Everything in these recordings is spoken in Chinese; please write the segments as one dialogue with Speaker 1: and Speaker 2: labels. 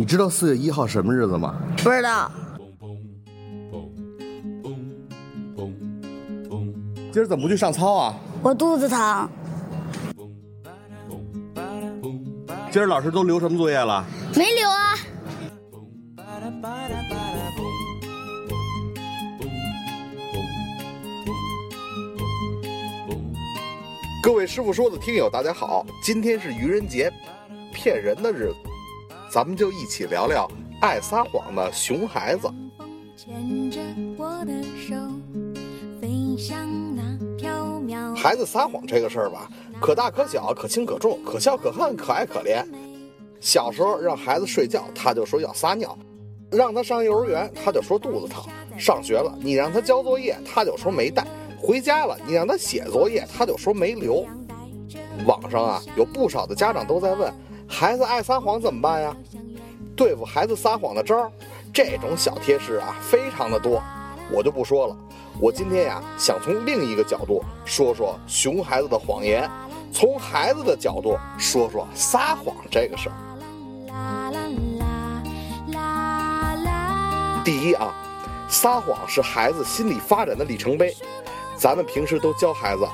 Speaker 1: 你知道四月一号什么日子吗？
Speaker 2: 不知道。
Speaker 1: 今儿怎么不去上操啊？
Speaker 2: 我肚子疼。
Speaker 1: 今儿老师都留什么作业了？
Speaker 2: 没留啊。
Speaker 3: 各位师傅说的听友，大家好，今天是愚人节，骗人的日子，咱们就一起聊聊爱撒谎的熊孩子。孩子撒谎这个事儿吧，可大可小，可轻可重，可笑可恨，可爱可怜。小时候让孩子睡觉，他就说要撒尿；让他上幼儿园，他就说肚子疼；上学了，你让他交作业，他就说没带；回家了，你让他写作业，他就说没留。网上啊，有不少的家长都在问，孩子爱撒谎怎么办呀？对付孩子撒谎的招儿，这种小贴士啊，非常的多，我就不说了。我今天呀，想从另一个角度说说熊孩子的谎言，从孩子的角度说说撒谎这个事儿。第一啊，撒谎是孩子心理发展的里程碑。咱们平时都教孩子，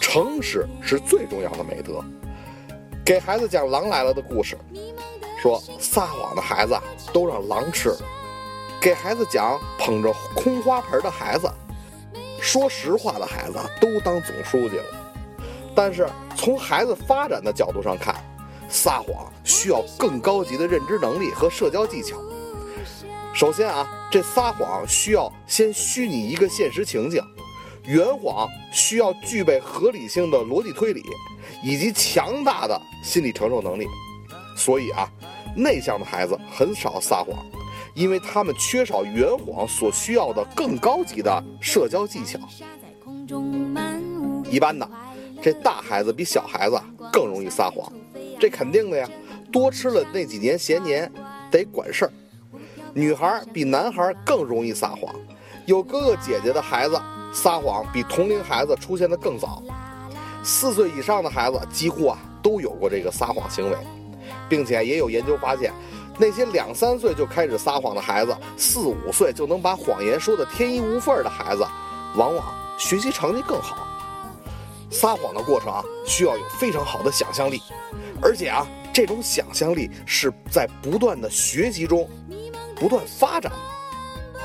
Speaker 3: 诚实是最重要的美德。给孩子讲《狼来了》的故事，说撒谎的孩子都让狼吃了。给孩子讲捧着空花盆的孩子。说实话的孩子都当总书记了，但是从孩子发展的角度上看，撒谎需要更高级的认知能力和社交技巧。首先啊，这撒谎需要先虚拟一个现实情境，圆谎需要具备合理性的逻辑推理以及强大的心理承受能力。所以啊，内向的孩子很少撒谎。因为他们缺少圆谎所需要的更高级的社交技巧。一般的，这大孩子比小孩子更容易撒谎，这肯定的呀。多吃了那几年咸年，得管事儿。女孩比男孩更容易撒谎，有哥哥姐姐的孩子撒谎比同龄孩子出现的更早。四岁以上的孩子几乎啊都有过这个撒谎行为，并且也有研究发现。那些两三岁就开始撒谎的孩子，四五岁就能把谎言说的天衣无缝的孩子，往往学习成绩更好。撒谎的过程啊，需要有非常好的想象力，而且啊，这种想象力是在不断的学习中不断发展。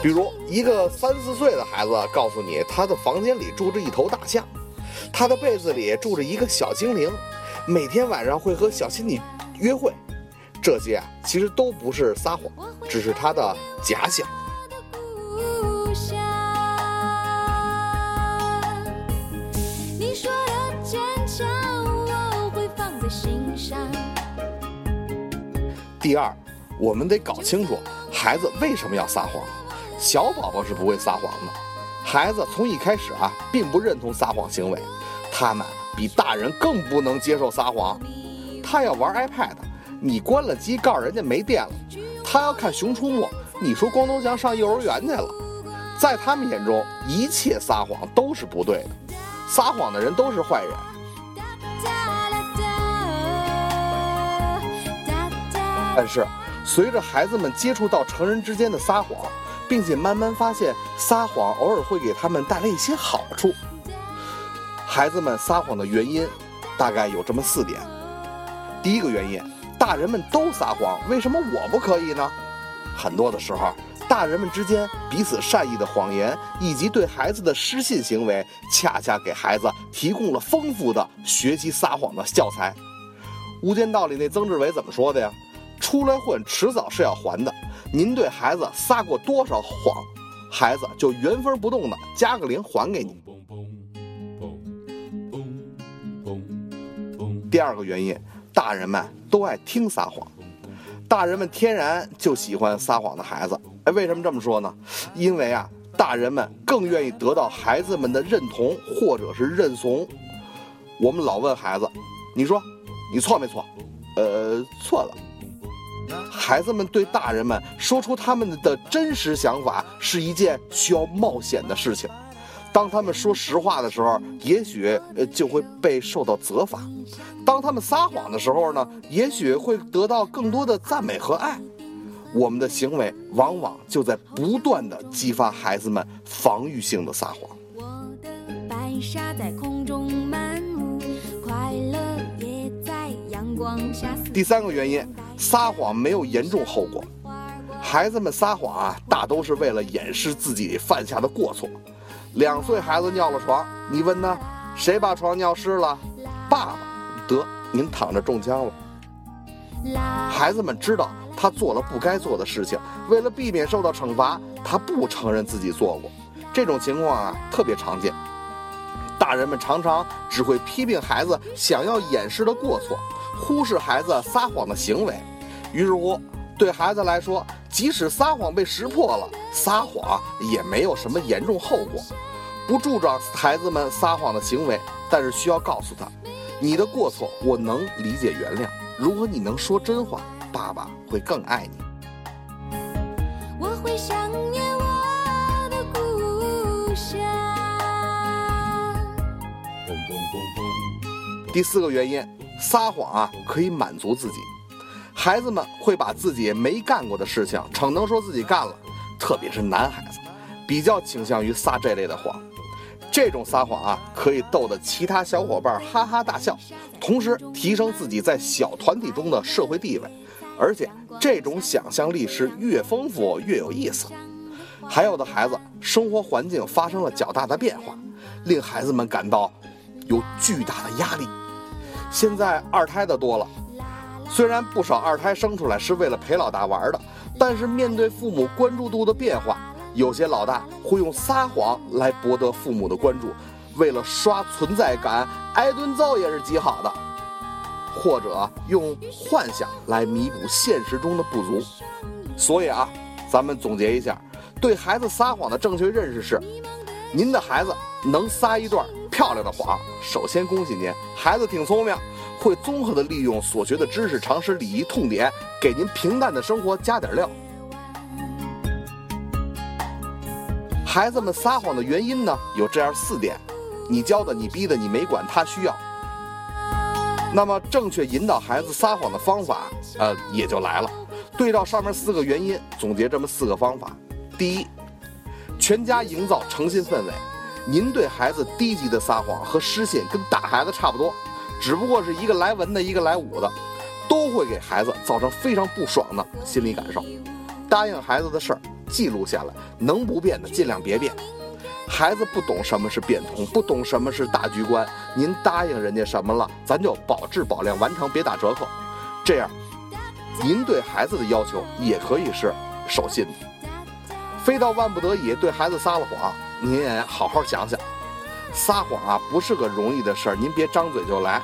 Speaker 3: 比如，一个三四岁的孩子告诉你，他的房间里住着一头大象，他的被子里住着一个小精灵，每天晚上会和小仙女约会。这些啊，其实都不是撒谎，只是他的假想。第二，我们得搞清楚孩子为什么要撒谎。小宝宝是不会撒谎的，孩子从一开始啊，并不认同撒谎行为，他们比大人更不能接受撒谎。他要玩 iPad。你关了机，告诉人家没电了。他要看《熊出没》，你说光头强上幼儿园去了。在他们眼中，一切撒谎都是不对的，撒谎的人都是坏人。但是，随着孩子们接触到成人之间的撒谎，并且慢慢发现撒谎偶尔会给他们带来一些好处，孩子们撒谎的原因大概有这么四点。第一个原因。大人们都撒谎，为什么我不可以呢？很多的时候，大人们之间彼此善意的谎言，以及对孩子的失信行为，恰恰给孩子提供了丰富的学习撒谎的教材。《无间道》里那曾志伟怎么说的呀？出来混，迟早是要还的。您对孩子撒过多少谎，孩子就原封不动的加个零还给你。第二个原因。大人们都爱听撒谎，大人们天然就喜欢撒谎的孩子。哎，为什么这么说呢？因为啊，大人们更愿意得到孩子们的认同或者是认怂。我们老问孩子：“你说，你错没错？”呃，错了。孩子们对大人们说出他们的真实想法是一件需要冒险的事情。当他们说实话的时候，也许呃就会被受到责罚；当他们撒谎的时候呢，也许会得到更多的赞美和爱。我们的行为往往就在不断的激发孩子们防御性的撒谎。
Speaker 4: 我的白纱在空中漫舞，快乐也在阳光下
Speaker 3: 第三个原因，撒谎没有严重后果。孩子们撒谎啊，大都是为了掩饰自己犯下的过错。两岁孩子尿了床，你问他谁把床尿湿了？爸爸。得，您躺着中枪了。孩子们知道他做了不该做的事情，为了避免受到惩罚，他不承认自己做过。这种情况啊，特别常见。大人们常常只会批评孩子想要掩饰的过错，忽视孩子撒谎的行为。于是乎，对孩子来说，即使撒谎被识破了，撒谎也没有什么严重后果。不助长孩子们撒谎的行为，但是需要告诉他，你的过错我能理解原谅。如果你能说真话，爸爸会更爱你。
Speaker 4: 我会想念我的故乡。
Speaker 3: 第四个原因，撒谎啊可以满足自己。孩子们会把自己没干过的事情逞能说自己干了，特别是男孩子，比较倾向于撒这类的谎。这种撒谎啊，可以逗得其他小伙伴哈哈大笑，同时提升自己在小团体中的社会地位。而且这种想象力是越丰富越有意思。还有的孩子生活环境发生了较大的变化，令孩子们感到有巨大的压力。现在二胎的多了，虽然不少二胎生出来是为了陪老大玩的，但是面对父母关注度的变化，有些老大会用撒谎来博得父母的关注，为了刷存在感，挨顿揍也是极好的。或者用幻想来弥补现实中的不足。所以啊，咱们总结一下，对孩子撒谎的正确认识是：您的孩子能撒一段漂亮的谎，首先恭喜您，孩子挺聪明，会综合的利用所学的知识、常识、礼仪、痛点，给您平淡的生活加点料。孩子们撒谎的原因呢，有这样四点：你教的、你逼的、你没管他需要。那么正确引导孩子撒谎的方法，呃，也就来了。对照上面四个原因，总结这么四个方法。第一，全家营造诚信氛围。您对孩子低级的撒谎和失信跟打孩子差不多，只不过是一个来文的，一个来武的，都会给孩子造成非常不爽的心理感受。答应孩子的事儿记录下来，能不变的尽量别变。孩子不懂什么是变通，不懂什么是大局观。您答应人家什么了，咱就保质保量完成，别打折扣。这样，您对孩子的要求也可以是守信的。非到万不得已对孩子撒了谎，您也好好想想，撒谎啊不是个容易的事儿，您别张嘴就来，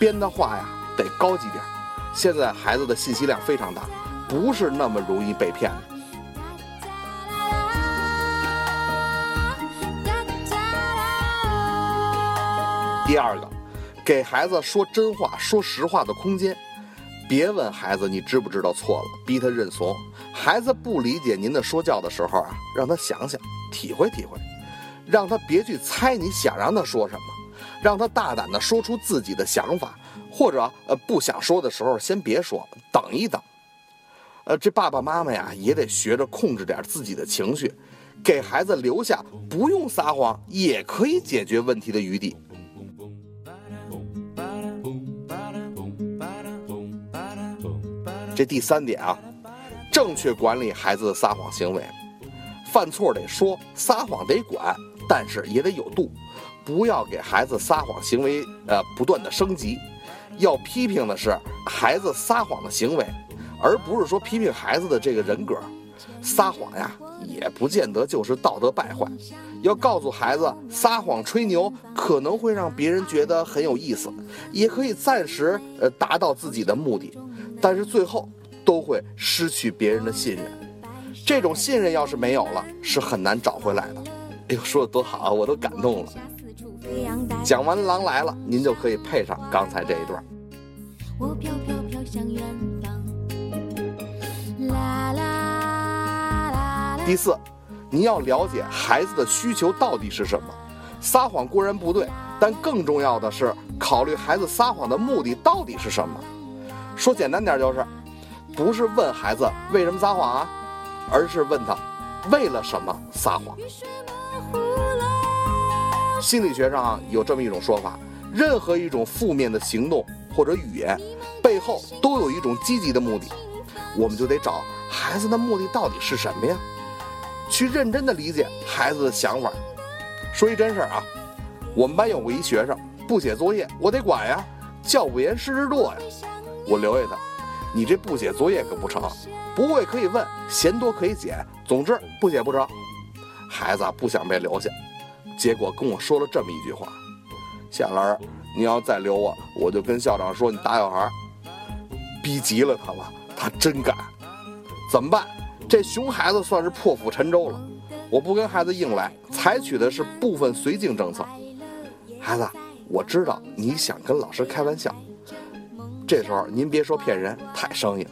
Speaker 3: 编的话呀得高级点儿。现在孩子的信息量非常大，不是那么容易被骗的。第二个，给孩子说真话、说实话的空间。别问孩子你知不知道错了，逼他认怂。孩子不理解您的说教的时候啊，让他想想，体会体会，让他别去猜你想让他说什么，让他大胆的说出自己的想法，或者呃不想说的时候先别说，等一等。呃，这爸爸妈妈呀也得学着控制点自己的情绪，给孩子留下不用撒谎也可以解决问题的余地。这第三点啊，正确管理孩子的撒谎行为，犯错得说，撒谎得管，但是也得有度，不要给孩子撒谎行为呃不断的升级。要批评的是孩子撒谎的行为，而不是说批评孩子的这个人格。撒谎呀，也不见得就是道德败坏。要告诉孩子，撒谎吹牛可能会让别人觉得很有意思，也可以暂时呃达到自己的目的，但是最后都会失去别人的信任。这种信任要是没有了，是很难找回来的。哎呦，说的多好啊，我都感动了。讲完《狼来了》，您就可以配上刚才这一段。
Speaker 4: 我飘飘飘向远方。啦啦啦啦。
Speaker 3: 第四，您要了解孩子的需求到底是什么。撒谎固然不对，但更重要的是考虑孩子撒谎的目的到底是什么。说简单点就是，不是问孩子为什么撒谎啊，而是问他为了什么撒谎。心理学上有这么一种说法：任何一种负面的行动或者语言背后都有一种积极的目的，我们就得找孩子的目的到底是什么呀？去认真的理解孩子的想法。说一真事儿啊，我们班有过一学生不写作业，我得管呀，教不严师之惰呀，我留下他。你这不写作业可不成，不会可以问，嫌多可以减，总之不写不成。孩子不想被留下，结果跟我说了这么一句话：“夏老师，你要再留我，我就跟校长说你打小孩。”逼急了他了，他真敢。怎么办？这熊孩子算是破釜沉舟了。我不跟孩子硬来，采取的是部分绥靖政策。孩子，我知道你想跟老师开玩笑。这时候您别说骗人，太生硬。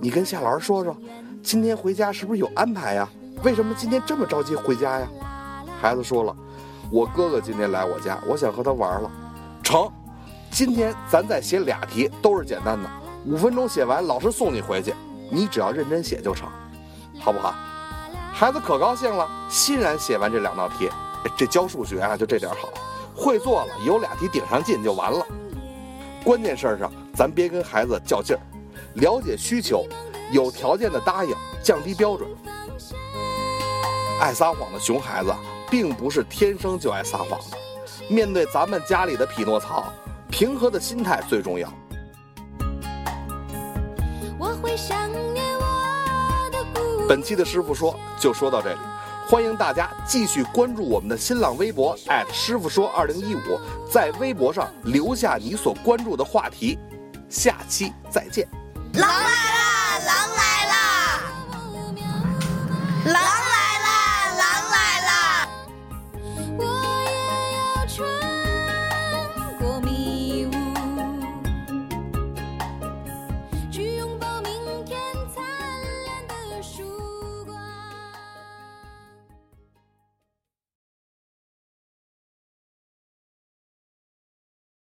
Speaker 3: 你跟夏老师说说，今天回家是不是有安排呀？为什么今天这么着急回家呀？孩子说了，我哥哥今天来我家，我想和他玩了。成，今天咱再写俩题，都是简单的，五分钟写完，老师送你回去，你只要认真写就成，好不好？孩子可高兴了，欣然写完这两道题。这教数学啊，就这点好，会做了，有俩题顶上劲就完了。关键事儿上，咱别跟孩子较劲儿，了解需求，有条件的答应，降低标准。爱撒谎的熊孩子，并不是天生就爱撒谎的。面对咱们家里的匹诺曹，平和的心态最重要。
Speaker 4: 我会想念我的故
Speaker 3: 本期的师傅说就说到这里，欢迎大家继续关注我们的新浪微博师傅说二零一五，在微博上留下你所关注的话题，下期再见。
Speaker 4: 老板